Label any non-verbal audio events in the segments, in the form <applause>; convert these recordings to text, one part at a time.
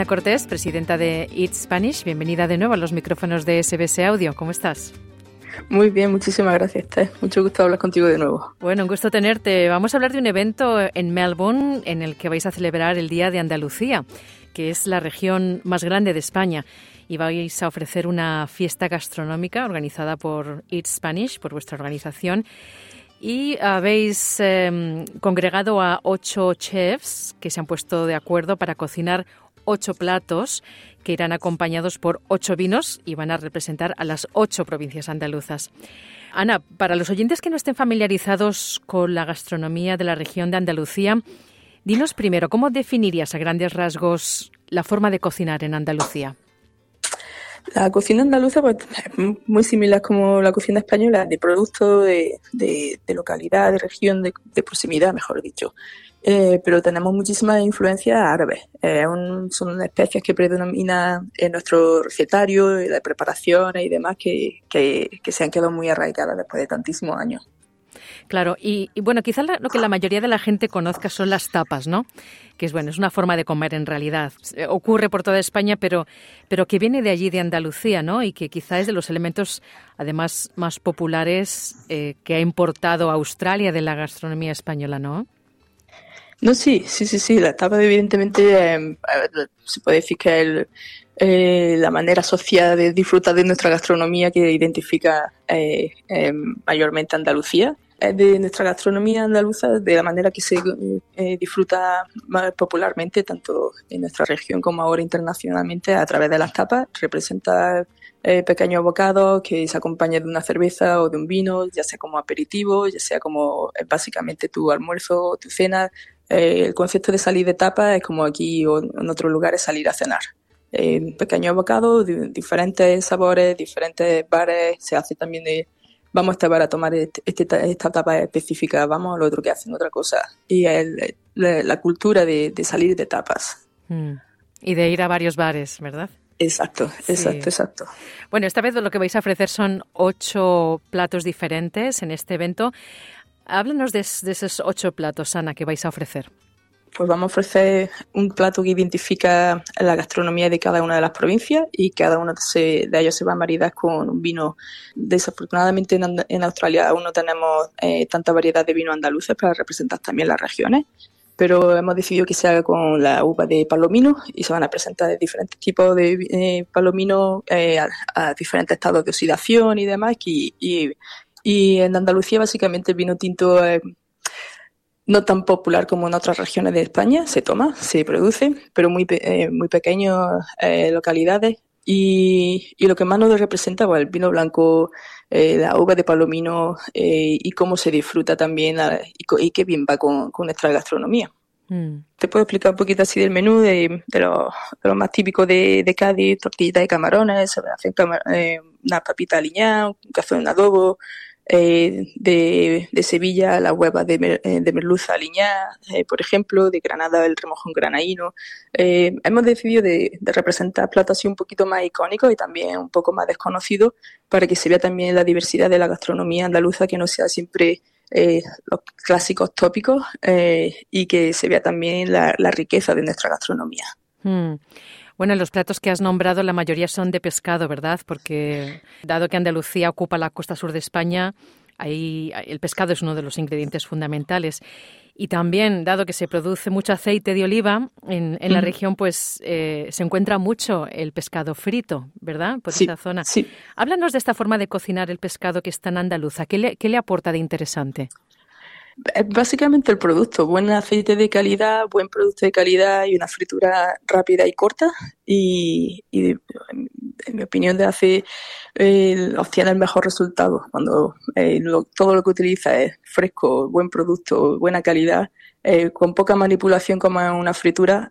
Ana Cortés, presidenta de Eat Spanish, bienvenida de nuevo a los micrófonos de SBS Audio. ¿Cómo estás? Muy bien, muchísimas gracias, Tess. Mucho gusto hablar contigo de nuevo. Bueno, un gusto tenerte. Vamos a hablar de un evento en Melbourne en el que vais a celebrar el Día de Andalucía, que es la región más grande de España. Y vais a ofrecer una fiesta gastronómica organizada por Eat Spanish, por vuestra organización. Y habéis eh, congregado a ocho chefs que se han puesto de acuerdo para cocinar ocho platos que irán acompañados por ocho vinos y van a representar a las ocho provincias andaluzas. Ana, para los oyentes que no estén familiarizados con la gastronomía de la región de Andalucía, dinos primero, ¿cómo definirías a grandes rasgos la forma de cocinar en Andalucía? La cocina andaluza pues, es <laughs> muy similar como la cocina española, de producto, de, localidad, de región, de, proximidad, mejor dicho. Eh, pero tenemos muchísimas influencias árabes. Eh, son especies que predominan en nuestro recetario, de preparaciones y demás, que, se han quedado muy arraigadas después de tantísimos años. Claro, y, bueno, quizás lo que la mayoría de la gente conozca son las tapas, ¿no? Que es bueno, es una forma de comer en realidad. Eh, ocurre por toda España, pero, pero que viene de allí, de Andalucía, ¿no? Y que quizás es de los elementos, además, más populares que ha importado Australia de la gastronomía española, ¿no? No, sí, sí, sí, sí. La tapa, evidentemente, em, se puede decir que eh, la manera social de disfrutar de nuestra gastronomía que identifica eh, mayormente Andalucía. Es de nuestra gastronomía andaluza, de la manera que se eh, disfruta más popularmente, tanto en nuestra región como ahora internacionalmente, a través de las tapas. Representa pequeños bocados que se acompañan de una cerveza o de un vino, ya sea como aperitivo, ya sea como básicamente tu almuerzo o tu cena, eh, el concepto de salir de tapa es como aquí o en otros lugares salir a cenar. Eh, pequeños bocados, diferentes sabores, diferentes bares. Se hace también de, vamos a este bar a tomar este, este esta tapa específica, vamos al otro que hacen otra cosa. Y el, la, cultura de, salir de tapas. Mm. Y de ir a varios bares, ¿verdad? Exacto, exacto, exacto. Bueno, esta vez lo que vais a ofrecer son ocho platos diferentes en este evento. Háblanos de, esos ocho platos, Ana, que vais a ofrecer. Pues vamos a ofrecer un plato que identifica la gastronomía de cada una de las provincias y cada uno de ellos se va a maridar con un vino. Desafortunadamente en, Australia aún no tenemos eh, tanta variedad de vino andaluces para representar también las regiones, pero hemos decidido que se haga con la uva de palomino y se van a presentar diferentes tipos de eh, palomino eh, a, diferentes estados de oxidación y demás y, en Andalucía básicamente el vino tinto no tan popular como en otras regiones de España, se toma, se produce, pero muy, eh, muy pequeñas eh, localidades. Y, y, lo que más nos representa pues, el vino blanco, eh, la uva de palomino y cómo se disfruta también y, qué bien va con, nuestra gastronomía. Mm. Te puedo explicar un poquito así del menú, de, de, lo, más típico de, de Cádiz, tortillitas de camarones, se hacen una papita aliñada, un café de adobo, eh, de, Sevilla la hueva de, eh, de merluza aliñada, eh, por ejemplo, de Granada el remojón granaíno. hemos decidido de, representar platos así un poquito más icónicos y también un poco más desconocidos para que se vea también la diversidad de la gastronomía andaluza, que no sea siempre los clásicos tópicos y que se vea también la, riqueza de nuestra gastronomía. Hmm. Bueno, los platos que has nombrado, la mayoría son de pescado, ¿verdad? Porque dado que Andalucía ocupa la costa sur de España, ahí el pescado es uno de los ingredientes fundamentales. Y también, dado que se produce mucho aceite de oliva en, la región, pues eh, se encuentra mucho el pescado frito, ¿verdad? Por esa zona. Sí. Háblanos de esta forma de cocinar el pescado que está en andaluza. ¿Qué le, qué le aporta de interesante? Básicamente el producto, buen aceite de calidad, buen producto de calidad y una fritura rápida y corta. Y, en mi opinión de hace eh, obtiene el mejor resultado cuando eh, todo lo que utiliza es fresco, buen producto, buena calidad, eh, con poca manipulación como en una fritura.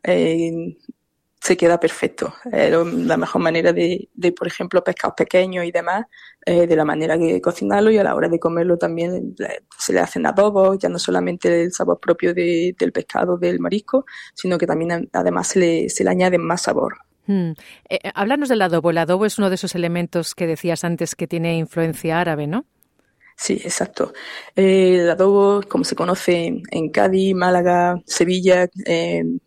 Se queda perfecto. la mejor manera de, de, por ejemplo, pescados pequeños y demás, eh, de la manera que cocinarlo y a la hora de comerlo también se le hacen adobos, ya no solamente el sabor propio de, del pescado, del marisco, sino que también además se le, se le añade más sabor. Eh, háblanos del adobo. El adobo es uno de esos elementos que decías antes que tiene influencia árabe, ¿no? Sí, exacto. el adobo, como se conoce en Cádiz, Málaga, Sevilla, en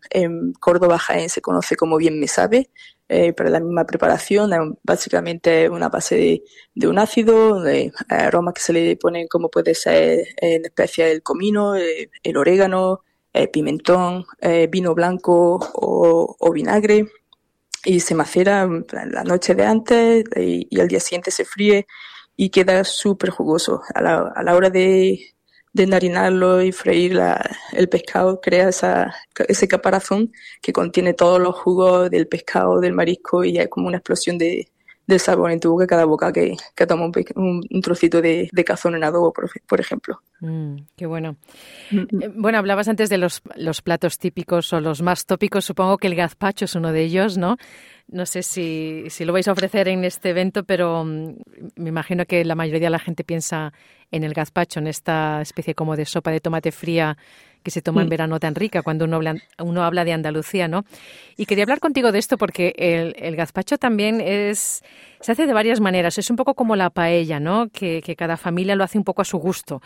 Córdoba, Jaén, se conoce como bien me sabe, eh, para la misma preparación. Básicamente una base de, un ácido, de aromas que se le ponen como puede ser en especie el comino, eh, el orégano, pimentón, eh, vino blanco o, vinagre y se macera la noche de antes y al día siguiente se fríe y queda súper jugoso. A la, a la hora de, de enharinarlo y freír el pescado, crea esa, ese caparazón que contiene todos los jugos del pescado, del marisco y es como una explosión de, del sabor en tu boca cada boca que, que toma un, un, trocito de, de, cazón en adobo, por, por ejemplo. Mm, qué bueno. Mm, mm. Eh, bueno, hablabas antes de los, los platos típicos o los más tópicos. Supongo que el gazpacho es uno de ellos, ¿no? No sé si, si lo vais a ofrecer en este evento, pero me imagino que la mayoría de la gente piensa en el gazpacho, en esta especie como de sopa de tomate fría que se toma en verano tan rica cuando uno habla, uno habla de Andalucía, ¿no? Y quería hablar contigo de esto porque el, el, gazpacho también es se hace de varias maneras. Es un poco como la paella, ¿no? Que, que cada familia lo hace un poco a su gusto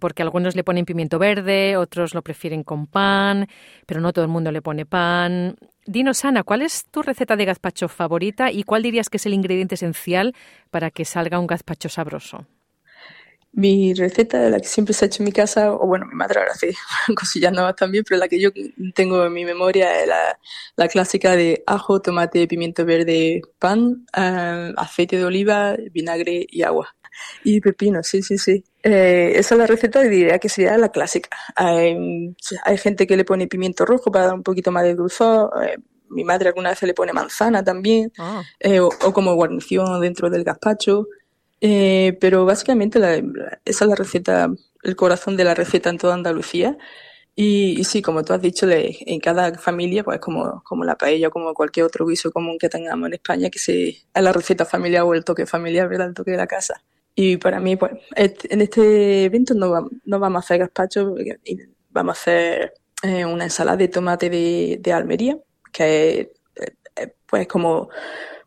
porque algunos le ponen pimiento verde, otros lo prefieren con pan, pero no todo el mundo le pone pan. Dinos, Ana, ¿cuál es tu receta de gazpacho favorita y cuál dirías que es el ingrediente esencial para que salga un gazpacho sabroso? Mi receta, de la que siempre se ha hecho en mi casa, o bueno, mi madre ahora hace <laughs> cosillas nuevas también, pero la que yo tengo en mi memoria es la, clásica de ajo, tomate, pimiento verde, pan, eh, aceite de oliva, vinagre y agua. Y pepino, sí, sí, sí. Eh, esa es la receta y diría que sería la clásica. Hay, gente que le pone pimiento rojo para dar un poquito más de dulzor. Eh, mi madre alguna vez le pone manzana también, ah. eh, o, como guarnición dentro del gazpacho. Pero básicamente esa es la receta, el corazón de la receta en toda Andalucía. Y, sí, como tú has dicho, en cada familia, pues como, como la paella, como cualquier otro guiso común que tengamos en España, que se, es la receta familiar o el toque familiar, ¿verdad? El toque de la casa. Y para mí, pues, en este evento no, no vamos a hacer gazpacho, vamos a hacer eh, una ensalada de tomate de, de Almería, que es, pues, como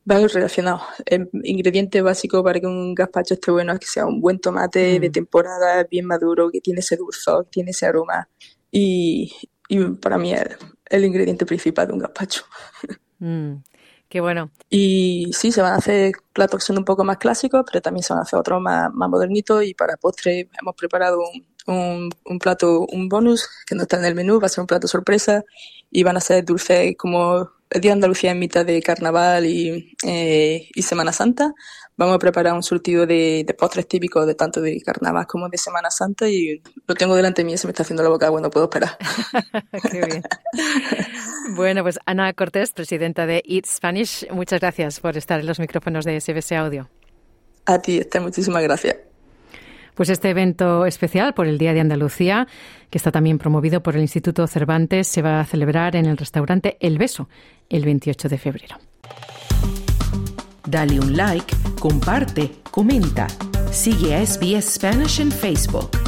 va relacionado. El ingrediente básico para que un gazpacho esté bueno es que sea un buen tomate de mm. temporada, bien maduro, que tiene ese dulzor, que tiene ese aroma. Y, y para mí es el ingrediente principal de un gazpacho. Mm. Qué bueno. Y sí, se van a hacer platos que son un poco más clásicos, pero también se van a hacer otros más, más modernitos. Y para postre hemos preparado un, un, plato, un bonus que no está en el menú, va a ser un plato sorpresa. Y van a ser dulces como Día de Andalucía en mitad de Carnaval y, eh, y Semana Santa vamos a preparar un surtido de, postres típicos de tanto de carnaval como de Semana Santa y lo tengo delante de mí y se me está haciendo la boca bueno, puedo esperar. <laughs> Qué bien. bueno, pues Ana Cortés, presidenta de Eat Spanish, muchas gracias por estar en los micrófonos de SBS Audio. A ti, Esther, muchísimas gracias. Pues este evento especial por el Día de Andalucía, que está también promovido por el Instituto Cervantes, se va a celebrar en el restaurante El Beso el 28 de febrero. Dale un like, comparte, comenta. Sigue a SBS Spanish en Facebook.